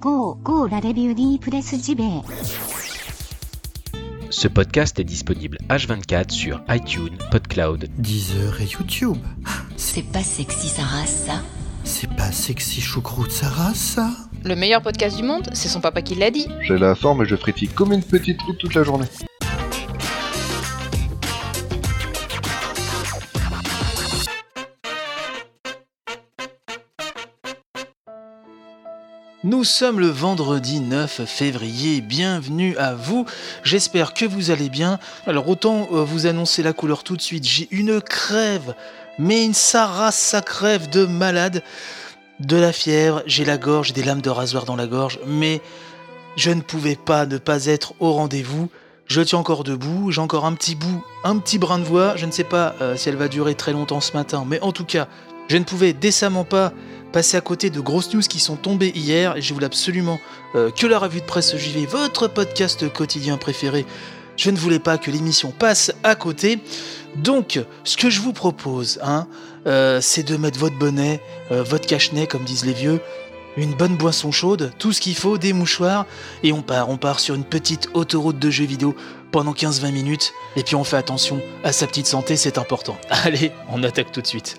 Go, go la review presse JB. Ce podcast est disponible H24 sur iTunes, PodCloud, Deezer et YouTube. C'est pas sexy sa race, ça C'est pas sexy choucroute Sarah, ça Le meilleur podcast du monde, c'est son papa qui l'a dit. J'ai la forme et je frétille comme une petite route toute la journée. Nous sommes le vendredi 9 février, bienvenue à vous, j'espère que vous allez bien. Alors autant euh, vous annoncer la couleur tout de suite, j'ai une crève, mais une Sarah sa crève de malade, de la fièvre, j'ai la gorge, j'ai des lames de rasoir dans la gorge, mais je ne pouvais pas ne pas être au rendez-vous. Je tiens encore debout, j'ai encore un petit bout, un petit brin de voix, je ne sais pas euh, si elle va durer très longtemps ce matin, mais en tout cas, je ne pouvais décemment pas passer à côté de grosses news qui sont tombées hier je voulais absolument euh, que la revue de presse JV, votre podcast quotidien préféré, je ne voulais pas que l'émission passe à côté. Donc, ce que je vous propose, hein, euh, c'est de mettre votre bonnet, euh, votre cache-nez, comme disent les vieux, une bonne boisson chaude, tout ce qu'il faut, des mouchoirs, et on part, on part sur une petite autoroute de jeux vidéo pendant 15-20 minutes, et puis on fait attention à sa petite santé, c'est important. Allez, on attaque tout de suite.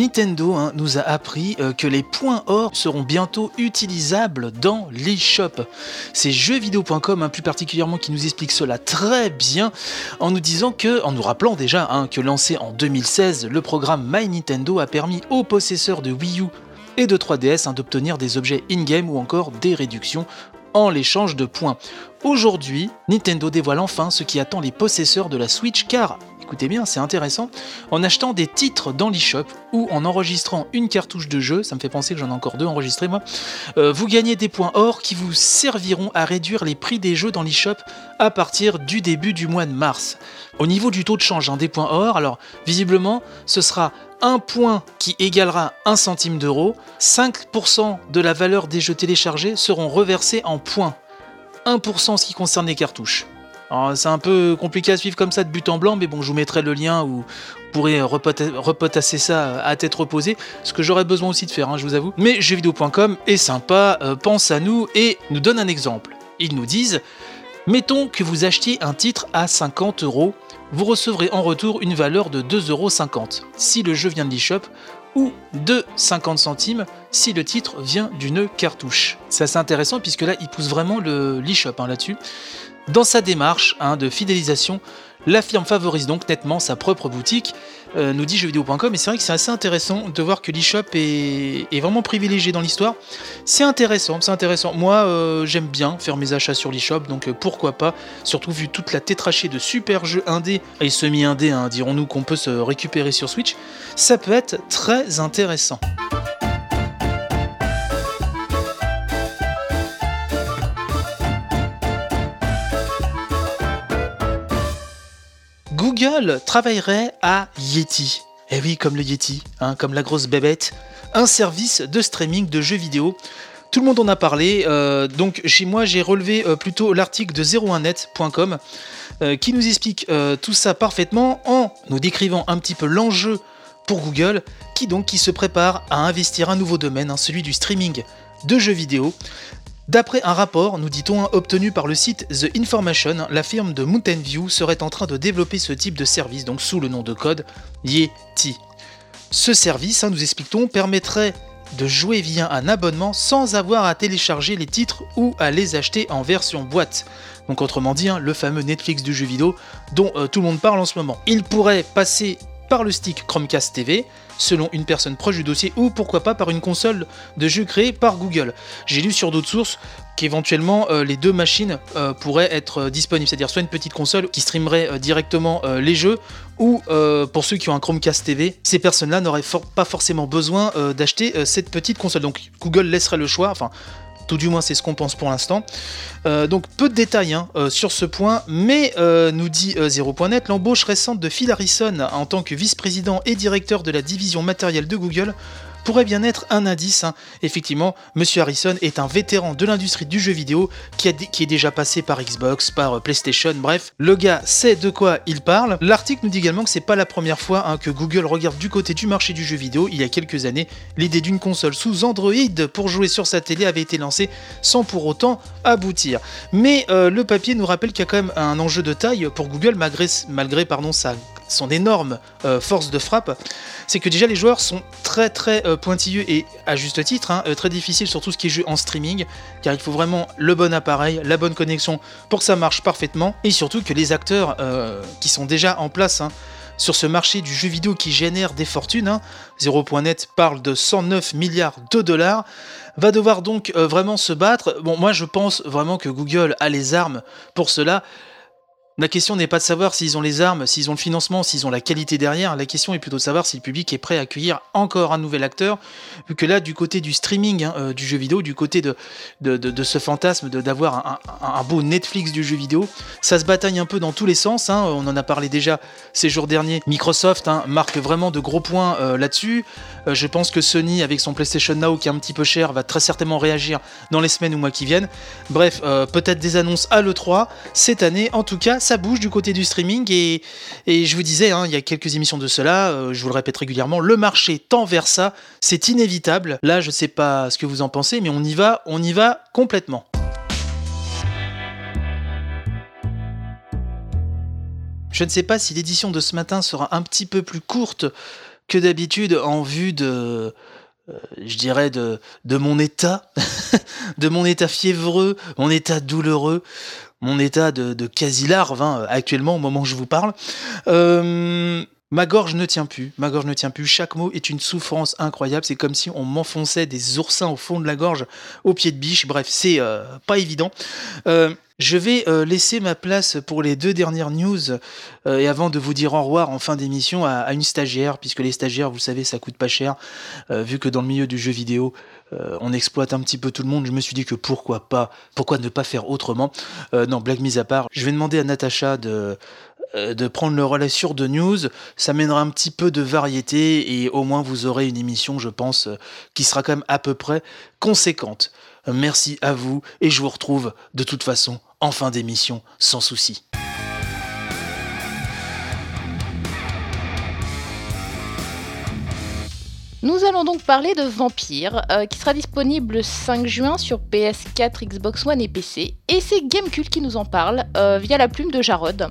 Nintendo hein, nous a appris euh, que les points or seront bientôt utilisables dans l'eShop. C'est jeuxvideo.com, hein, plus particulièrement, qui nous explique cela très bien en nous disant que, en nous rappelant déjà hein, que lancé en 2016, le programme My Nintendo a permis aux possesseurs de Wii U et de 3DS hein, d'obtenir des objets in-game ou encore des réductions en l'échange de points. Aujourd'hui, Nintendo dévoile enfin ce qui attend les possesseurs de la Switch car écoutez bien, c'est intéressant, en achetant des titres dans l'eShop ou en enregistrant une cartouche de jeu, ça me fait penser que j'en ai encore deux enregistrés moi, euh, vous gagnez des points or qui vous serviront à réduire les prix des jeux dans l'eShop à partir du début du mois de mars. Au niveau du taux de change hein, des points or, alors visiblement ce sera un point qui égalera un centime d'euro, 5% de la valeur des jeux téléchargés seront reversés en points, 1% en ce qui concerne les cartouches. C'est un peu compliqué à suivre comme ça de but en blanc, mais bon, je vous mettrai le lien où vous pourrez repota- repotasser ça à tête reposée, ce que j'aurais besoin aussi de faire, hein, je vous avoue. Mais jeuxvideo.com est sympa, euh, pense à nous et nous donne un exemple. Ils nous disent Mettons que vous achetiez un titre à 50 euros, vous recevrez en retour une valeur de 2,50 euros si le jeu vient de l'eShop ou de 50 centimes si le titre vient d'une cartouche. C'est assez intéressant puisque là, il pousse vraiment le- l'eShop hein, là-dessus. Dans sa démarche hein, de fidélisation, la firme favorise donc nettement sa propre boutique, euh, nous dit jeuxvideo.com, et c'est vrai que c'est assez intéressant de voir que l'eShop est, vraiment privilégié dans l'histoire. C'est intéressant, c'est intéressant. Moi, euh, j'aime bien faire mes achats sur l'eShop, donc euh, pourquoi pas, surtout vu toute la tétrachée de super jeux indés et semi-indés, hein, dirons-nous, qu'on peut se récupérer sur Switch, ça peut être très intéressant. Google travaillerait à Yeti. Eh oui, comme le Yeti, hein, comme la grosse bébête, un service de streaming de jeux vidéo. Tout le monde en a parlé, euh, donc chez moi j'ai relevé euh, plutôt l'article de 01net.com euh, qui nous explique tout ça parfaitement en nous décrivant un petit peu l'enjeu pour Google qui donc qui se prépare à investir un nouveau domaine, hein, celui du streaming de jeux vidéo. D'après un rapport, nous dit-on, obtenu par le site The Information, la firme de Mountain View serait en train de développer ce type de service, donc sous le nom de code Yeti. Ce service, hein, nous expliquons, permettrait de jouer via un abonnement sans avoir à télécharger les titres ou à les acheter en version boîte. Donc autrement dit, hein, le fameux Netflix du jeu vidéo dont euh, tout le monde parle en ce moment. Il pourrait passer par le stick Chromecast TV, selon une personne proche du dossier, ou pourquoi pas par une console de jeu créée par Google. J'ai lu sur d'autres sources qu'éventuellement euh, les deux machines euh, pourraient être euh, disponibles, c'est-à-dire soit une petite console qui streamerait directement les jeux, ou pour ceux qui ont un Chromecast TV, ces personnes-là n'auraient pas forcément besoin d'acheter cette petite console. Donc Google laisserait le choix, tout du moins c'est ce qu'on pense pour l'instant. Euh, donc peu de détails hein, euh, sur ce point, mais euh, nous dit euh, 0.net, l'embauche récente de Phil Harrison en tant que vice-président et directeur de la division matérielle de Google pourrait bien être un indice. hein. Effectivement, Monsieur Harrison est un vétéran de l'industrie du jeu vidéo qui, est déjà passé par Xbox, par euh, PlayStation, bref, le gars sait de quoi il parle. L'article nous dit également que c'est pas la première fois hein, que Google regarde du côté du marché du jeu vidéo. Il y a quelques années, l'idée d'une console sous Android pour jouer sur sa télé avait été lancée sans pour autant aboutir. Mais euh, le papier nous rappelle qu'il y a quand même un enjeu de taille pour Google malgré, malgré pardon, sa, son énorme euh, force de frappe. C'est que déjà les joueurs sont très très euh, pointilleux et à juste titre, hein, euh, très difficile sur tout ce qui est jeu en streaming, car il faut vraiment le bon appareil, la bonne connexion pour que ça marche parfaitement, et surtout que les acteurs qui sont déjà en place hein, sur ce marché du jeu vidéo qui génère des fortunes, hein, 0.net parle de 109 milliards de dollars, va devoir donc vraiment se battre. Bon, moi je pense vraiment que Google a les armes pour cela. La question n'est pas de savoir s'ils ont les armes, s'ils ont le financement, s'ils ont la qualité derrière. La question est plutôt de savoir si le public est prêt à accueillir encore un nouvel acteur. Vu que là, du côté du streaming, hein, euh, du jeu vidéo, du côté de, ce fantasme d'avoir un, beau Netflix du jeu vidéo, ça se bataille un peu dans tous les sens. hein. On en a parlé déjà ces jours derniers. Microsoft hein, marque vraiment de gros points euh, là-dessus. Euh, je pense que Sony, avec son PlayStation Now qui est un petit peu cher, va très certainement réagir dans les semaines ou mois qui viennent. Bref, peut-être des annonces à l'E3 cette année. En tout cas, ça bouge du côté du streaming et, et je vous disais, hein, il y a quelques émissions de cela, euh, je vous le répète régulièrement, le marché tend vers ça, c'est inévitable. Là, je sais pas ce que vous en pensez, mais on y va, on y va complètement. Je ne sais pas si l'édition de ce matin sera un petit peu plus courte que d'habitude en vue de, euh, je dirais, de, de mon état, de mon état fiévreux, mon état douloureux, mon état de, quasi-larve hein, actuellement au moment où je vous parle. Euh, Ma gorge ne tient plus, ma gorge ne tient plus. Chaque mot est une souffrance incroyable. C'est comme si on m'enfonçait des oursins au fond de la gorge, au pied de biche. Bref, c'est euh, pas évident. Euh, je vais euh, laisser ma place pour les deux dernières news euh, et avant de vous dire au revoir en fin d'émission à, une stagiaire, puisque les stagiaires, vous savez, ça coûte pas cher. Euh, vu que dans le milieu du jeu vidéo, on exploite un petit peu tout le monde, je me suis dit que pourquoi pas, pourquoi ne pas faire autrement. Non, blague mise à part, je vais demander à Natacha de de prendre le relais sur de news, ça mènera un petit peu de variété et au moins vous aurez une émission, je pense, qui sera quand même à peu près conséquente. Merci à vous et je vous retrouve de toute façon en fin d'émission sans souci. Nous allons donc parler de Vampire, euh, qui sera disponible le 5 juin sur PS4, Xbox One et PC. Et c'est Gamecult qui nous en parle euh, via la plume de Jarod.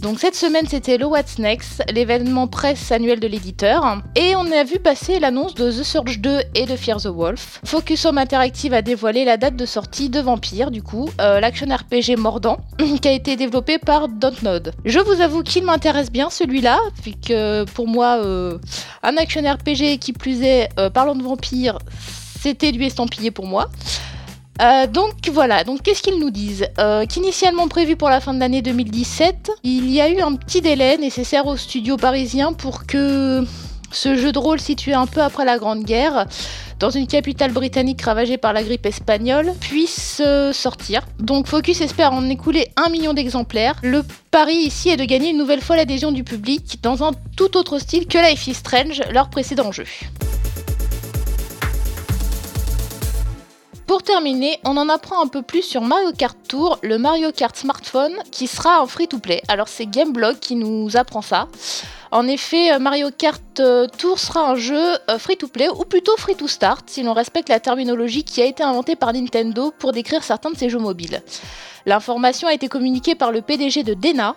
Donc cette semaine c'était le What's Next, l'événement presse annuel de l'éditeur, et on a vu passer l'annonce de The Surge 2 et de Fear the Wolf. Focus Home Interactive a dévoilé la date de sortie de Vampire, du coup, euh, l'action RPG mordant, qui a été développé par Dontnod. Je vous avoue qu'il m'intéresse bien celui-là, puisque pour moi, euh, un action RPG qui plus est, euh, parlant de vampire, c'était du estampillé pour moi. Euh, donc voilà, donc qu'est-ce qu'ils nous disent Euh, Qu'initialement prévu pour la fin de l'année 2017, il y a eu un petit délai nécessaire au studio parisien pour que ce jeu de rôle situé un peu après la Grande Guerre, dans une capitale britannique ravagée par la grippe espagnole, puisse euh, sortir. Donc Focus espère en écouler un million d'exemplaires. Le pari ici est de gagner une nouvelle fois l'adhésion du public dans un tout autre style que Life is Strange, leur précédent jeu. Pour terminer, on en apprend un peu plus sur Mario Kart Tour, le Mario Kart smartphone qui sera en free-to-play. Alors c'est Gameblog qui nous apprend ça. En effet, euh, Mario Kart euh, Tour sera un jeu euh, free-to-play ou plutôt free-to-start si l'on respecte la terminologie qui a été inventée par Nintendo pour décrire certains de ses jeux mobiles. L'information a été communiquée par le PDG de Dena,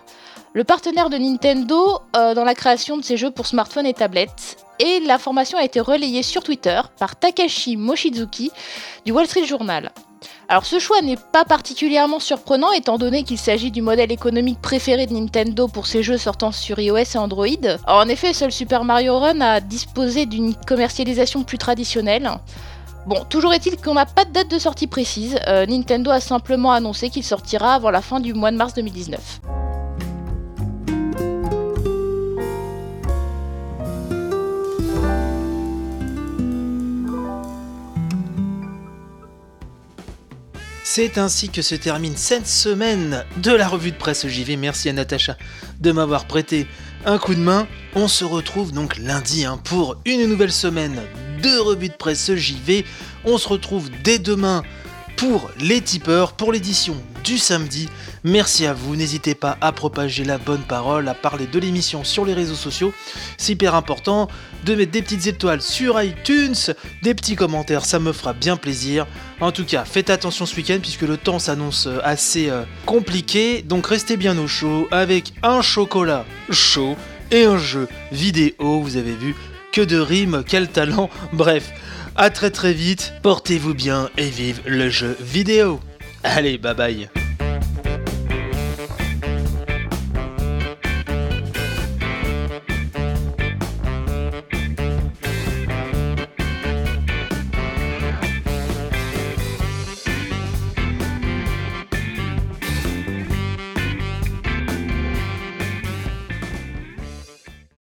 le partenaire de Nintendo euh, dans la création de ces jeux pour smartphones et tablettes. Et l'information a été relayée sur Twitter par Takashi Mochizuki du Wall Street Journal. Alors ce choix n'est pas particulièrement surprenant étant donné qu'il s'agit du modèle économique préféré de Nintendo pour ses jeux sortant sur iOS et Android. En effet, seul Super Mario Run a disposé d'une commercialisation plus traditionnelle. Bon, toujours est-il qu'on n'a pas de date de sortie précise, Euh, Nintendo a simplement annoncé qu'il sortira avant la fin du mois de mars 2019. C'est ainsi que se termine cette semaine de la revue de presse JV. Merci à Natacha de m'avoir prêté un coup de main. On se retrouve donc lundi hein, pour une nouvelle semaine de Revue de Presse JV. On se retrouve dès demain pour les tipeurs, pour l'édition du samedi. Merci à vous, n'hésitez pas à propager la bonne parole, à parler de l'émission sur les réseaux sociaux. C'est hyper important de mettre des petites étoiles sur iTunes, des petits commentaires, ça me fera bien plaisir. En tout cas, faites attention ce week-end puisque le temps s'annonce assez euh, compliqué, donc restez bien au chaud avec un chocolat chaud et un jeu vidéo, vous avez vu, que de rimes, quel talent, bref. À très très vite, portez-vous bien et vive le jeu vidéo. Allez, bye bye.